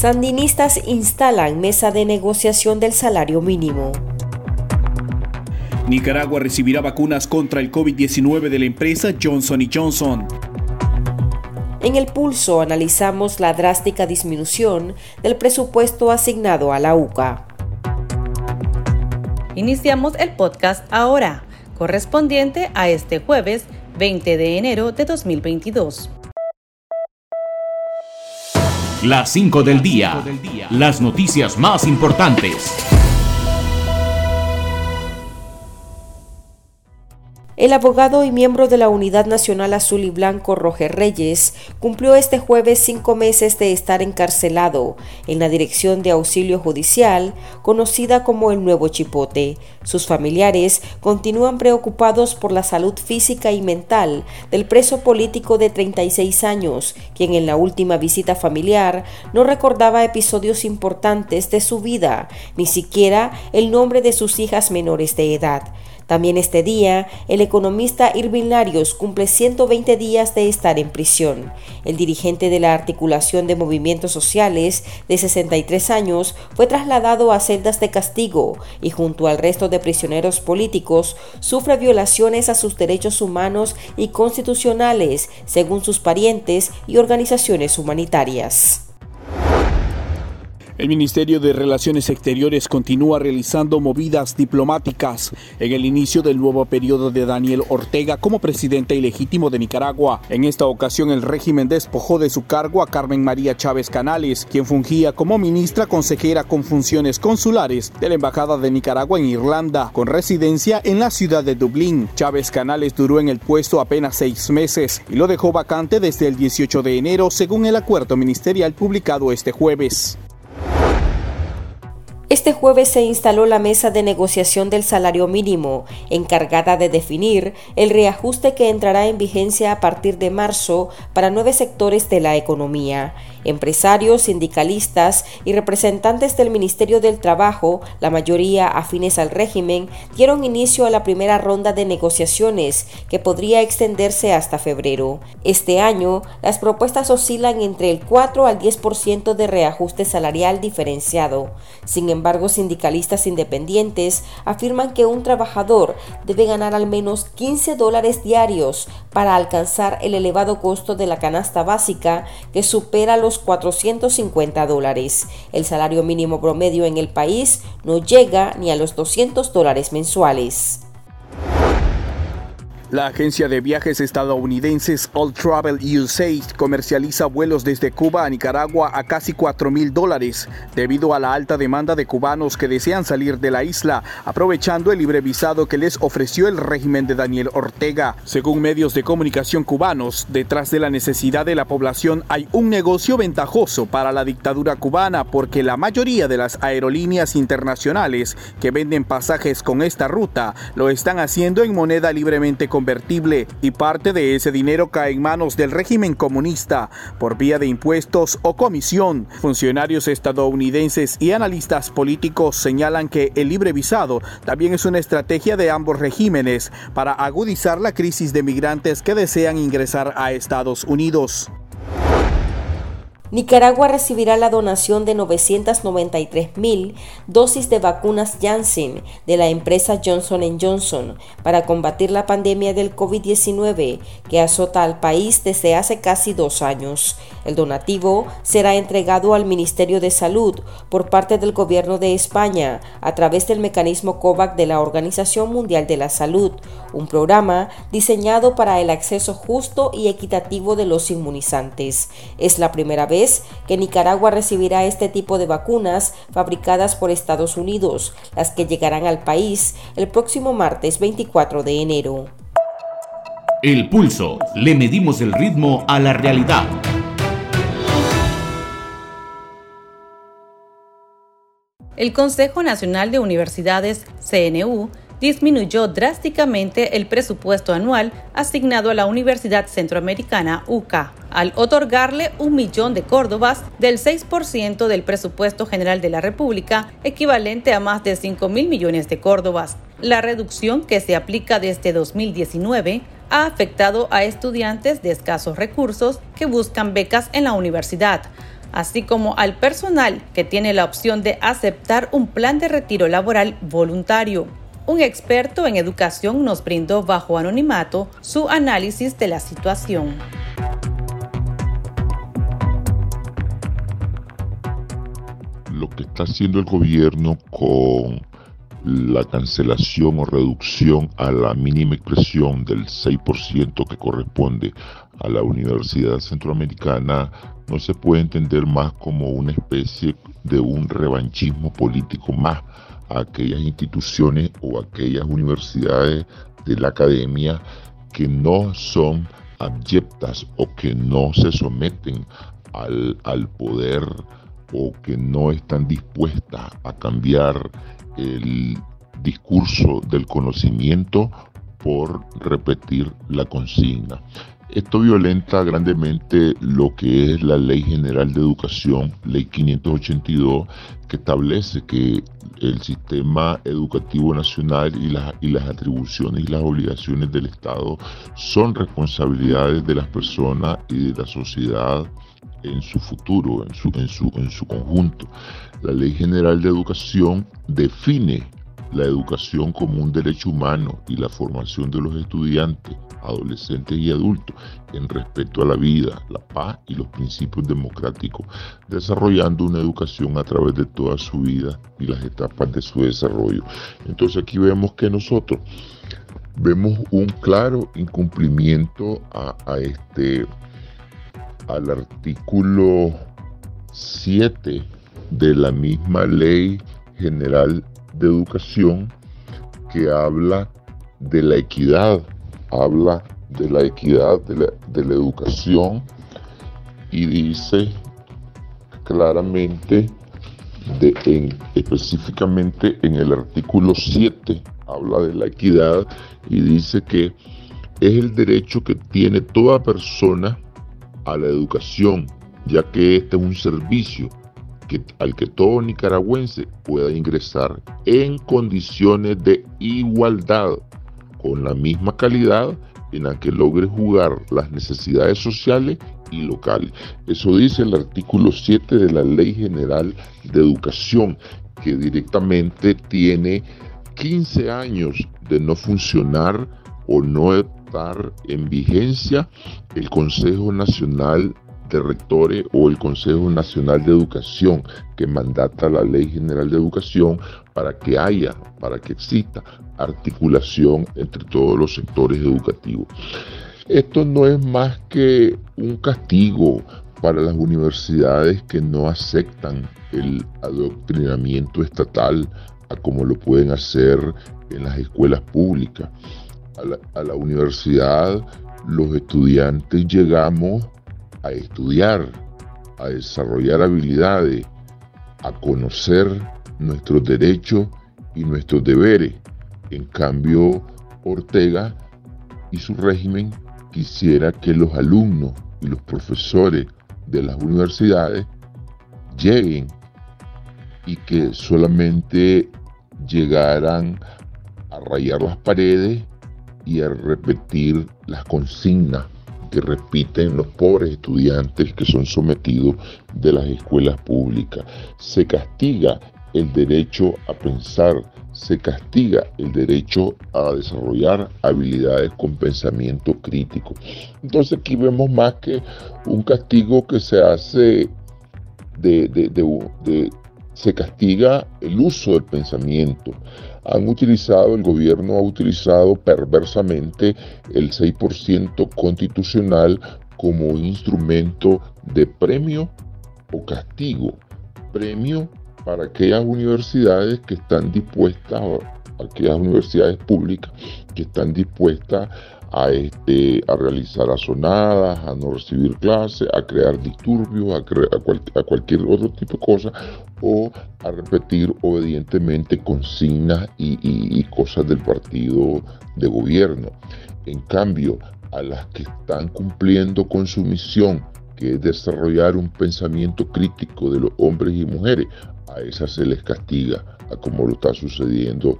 Sandinistas instalan mesa de negociación del salario mínimo. Nicaragua recibirá vacunas contra el COVID-19 de la empresa Johnson Johnson. En el pulso analizamos la drástica disminución del presupuesto asignado a la UCA. Iniciamos el podcast ahora correspondiente a este jueves 20 de enero de 2022. Las 5 del día. Las noticias más importantes. El abogado y miembro de la Unidad Nacional Azul y Blanco, Roger Reyes, cumplió este jueves cinco meses de estar encarcelado en la Dirección de Auxilio Judicial, conocida como el Nuevo Chipote. Sus familiares continúan preocupados por la salud física y mental del preso político de 36 años, quien en la última visita familiar no recordaba episodios importantes de su vida, ni siquiera el nombre de sus hijas menores de edad. También este día, el economista Irving Larios cumple 120 días de estar en prisión. El dirigente de la Articulación de Movimientos Sociales, de 63 años, fue trasladado a celdas de castigo y junto al resto de prisioneros políticos sufre violaciones a sus derechos humanos y constitucionales, según sus parientes y organizaciones humanitarias. El Ministerio de Relaciones Exteriores continúa realizando movidas diplomáticas en el inicio del nuevo periodo de Daniel Ortega como presidente ilegítimo de Nicaragua. En esta ocasión el régimen despojó de su cargo a Carmen María Chávez Canales, quien fungía como ministra consejera con funciones consulares de la Embajada de Nicaragua en Irlanda, con residencia en la ciudad de Dublín. Chávez Canales duró en el puesto apenas seis meses y lo dejó vacante desde el 18 de enero, según el acuerdo ministerial publicado este jueves. Este jueves se instaló la mesa de negociación del salario mínimo, encargada de definir el reajuste que entrará en vigencia a partir de marzo para nueve sectores de la economía. Empresarios, sindicalistas y representantes del Ministerio del Trabajo, la mayoría afines al régimen, dieron inicio a la primera ronda de negociaciones que podría extenderse hasta febrero. Este año, las propuestas oscilan entre el 4 al 10% de reajuste salarial diferenciado. Sin embargo, sindicalistas independientes afirman que un trabajador debe ganar al menos 15 dólares diarios para alcanzar el elevado costo de la canasta básica que supera los 450 dólares. El salario mínimo promedio en el país no llega ni a los 200 dólares mensuales. La agencia de viajes estadounidenses All Travel USA comercializa vuelos desde Cuba a Nicaragua a casi 4 mil dólares debido a la alta demanda de cubanos que desean salir de la isla, aprovechando el libre visado que les ofreció el régimen de Daniel Ortega. Según medios de comunicación cubanos, detrás de la necesidad de la población hay un negocio ventajoso para la dictadura cubana porque la mayoría de las aerolíneas internacionales que venden pasajes con esta ruta lo están haciendo en moneda libremente convertible y parte de ese dinero cae en manos del régimen comunista por vía de impuestos o comisión. Funcionarios estadounidenses y analistas políticos señalan que el libre visado también es una estrategia de ambos regímenes para agudizar la crisis de migrantes que desean ingresar a Estados Unidos. Nicaragua recibirá la donación de 993 mil dosis de vacunas Janssen de la empresa Johnson Johnson para combatir la pandemia del COVID-19 que azota al país desde hace casi dos años. El donativo será entregado al Ministerio de Salud por parte del Gobierno de España a través del mecanismo COVAC de la Organización Mundial de la Salud, un programa diseñado para el acceso justo y equitativo de los inmunizantes. Es la primera vez que Nicaragua recibirá este tipo de vacunas fabricadas por Estados Unidos, las que llegarán al país el próximo martes 24 de enero. El pulso. Le medimos el ritmo a la realidad. El Consejo Nacional de Universidades, CNU, disminuyó drásticamente el presupuesto anual asignado a la Universidad Centroamericana UCA, al otorgarle un millón de córdobas del 6% del presupuesto general de la República, equivalente a más de 5 mil millones de córdobas. La reducción que se aplica desde 2019 ha afectado a estudiantes de escasos recursos que buscan becas en la universidad, así como al personal que tiene la opción de aceptar un plan de retiro laboral voluntario. Un experto en educación nos brindó bajo anonimato su análisis de la situación. Lo que está haciendo el gobierno con la cancelación o reducción a la mínima expresión del 6% que corresponde a la Universidad Centroamericana no se puede entender más como una especie de un revanchismo político más a aquellas instituciones o aquellas universidades de la academia que no son abyectas o que no se someten al, al poder o que no están dispuestas a cambiar el discurso del conocimiento por repetir la consigna. Esto violenta grandemente lo que es la Ley General de Educación, Ley 582, que establece que el sistema educativo nacional y las, y las atribuciones y las obligaciones del Estado son responsabilidades de las personas y de la sociedad en su futuro, en su, en su, en su conjunto. La Ley General de Educación define la educación como un derecho humano y la formación de los estudiantes, adolescentes y adultos en respeto a la vida, la paz y los principios democráticos, desarrollando una educación a través de toda su vida y las etapas de su desarrollo. Entonces aquí vemos que nosotros vemos un claro incumplimiento a, este al artículo 7 de la misma ley general de educación que habla de la equidad, habla de la equidad de la, educación y dice claramente de, específicamente en el artículo 7 habla de la equidad y dice que es el derecho que tiene toda persona a la educación, ya que este es un servicio al que todo nicaragüense pueda ingresar en condiciones de igualdad, con la misma calidad en la que logre jugar las necesidades sociales y locales. Eso dice el artículo 7 de la Ley General de Educación, que directamente tiene 15 años de no funcionar o no estar en vigencia el Consejo Nacional de Rectores o el Consejo Nacional de Educación que mandata la Ley General de Educación para que haya, para que exista articulación entre todos los sectores educativos. Esto no es más que un castigo para las universidades que no aceptan el adoctrinamiento estatal a como lo pueden hacer en las escuelas públicas a la, universidad los estudiantes llegamos a estudiar, a desarrollar habilidades, a conocer nuestros derechos y nuestros deberes. En cambio, Ortega y su régimen quisiera que los alumnos y los profesores de las universidades lleguen y que solamente llegaran a rayar las paredes y a repetir las consignas que repiten los pobres estudiantes que son sometidos de las escuelas públicas. Se castiga el derecho a pensar, se castiga el derecho a desarrollar habilidades con pensamiento crítico. Entonces aquí vemos más que un castigo que se hace de, de, de se castiga el uso del pensamiento. Han utilizado, el gobierno ha utilizado perversamente el 6% constitucional como instrumento de premio o castigo. Premio para aquellas universidades que están dispuestas, aquellas universidades públicas que están dispuestas a, este, a realizar asonadas, a no recibir clases, a crear disturbios, a, a, cualquier otro tipo de cosa, o a repetir obedientemente consignas y, y cosas del partido de gobierno. En cambio, a las que están cumpliendo con su misión, que es desarrollar un pensamiento crítico de los hombres y mujeres, a esas se les castiga, a como lo está sucediendo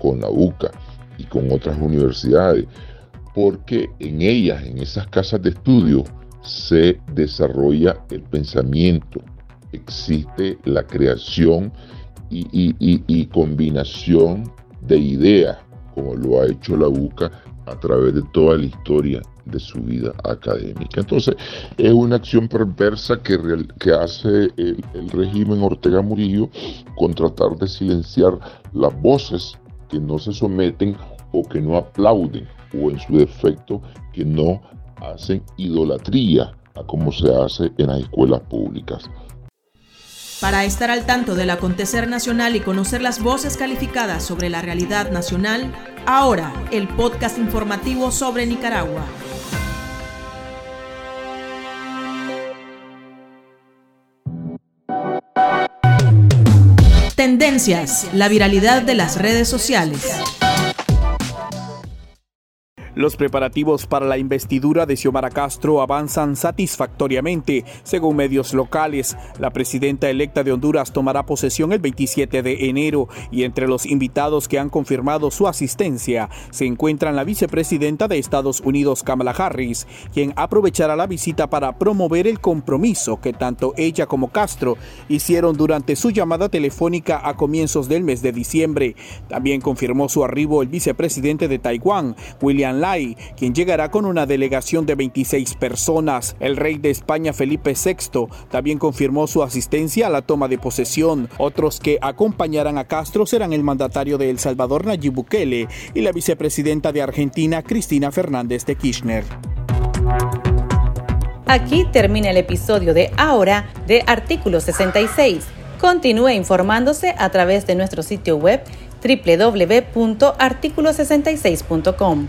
con, la UCA y con otras universidades, porque en ellas, en esas casas de estudio, se desarrolla el pensamiento, existe la creación y combinación de ideas, como lo ha hecho la UCA a través de toda la historia de su vida académica. Entonces, es una acción perversa que, hace el, el, régimen Ortega Murillo con tratar de silenciar las voces que no se someten o que no aplauden o en su defecto que no hacen idolatría a como se hace en las escuelas públicas. Para estar al tanto del acontecer nacional y conocer las voces calificadas sobre la realidad nacional, ahora el podcast informativo sobre Nicaragua. Tendencias, la viralidad de las redes sociales. Los preparativos para la investidura de Xiomara Castro avanzan satisfactoriamente. Según medios locales, la presidenta electa de Honduras tomará posesión el 27 de enero y entre los invitados que han confirmado su asistencia se encuentran la vicepresidenta de Estados Unidos Kamala Harris, quien aprovechará la visita para promover el compromiso que tanto ella como Castro hicieron durante su llamada telefónica a comienzos del mes de diciembre. También confirmó su arribo el vicepresidente de Taiwán, William Lai, quien llegará con una delegación de 26 personas. El rey de España Felipe VI también confirmó su asistencia a la toma de posesión. Otros que acompañarán a Castro serán el mandatario de El Salvador Nayib Bukele y la vicepresidenta de Argentina Cristina Fernández de Kirchner. Aquí termina el episodio de Ahora de Artículo 66. Continúe informándose a través de nuestro sitio web www.articulo66.com.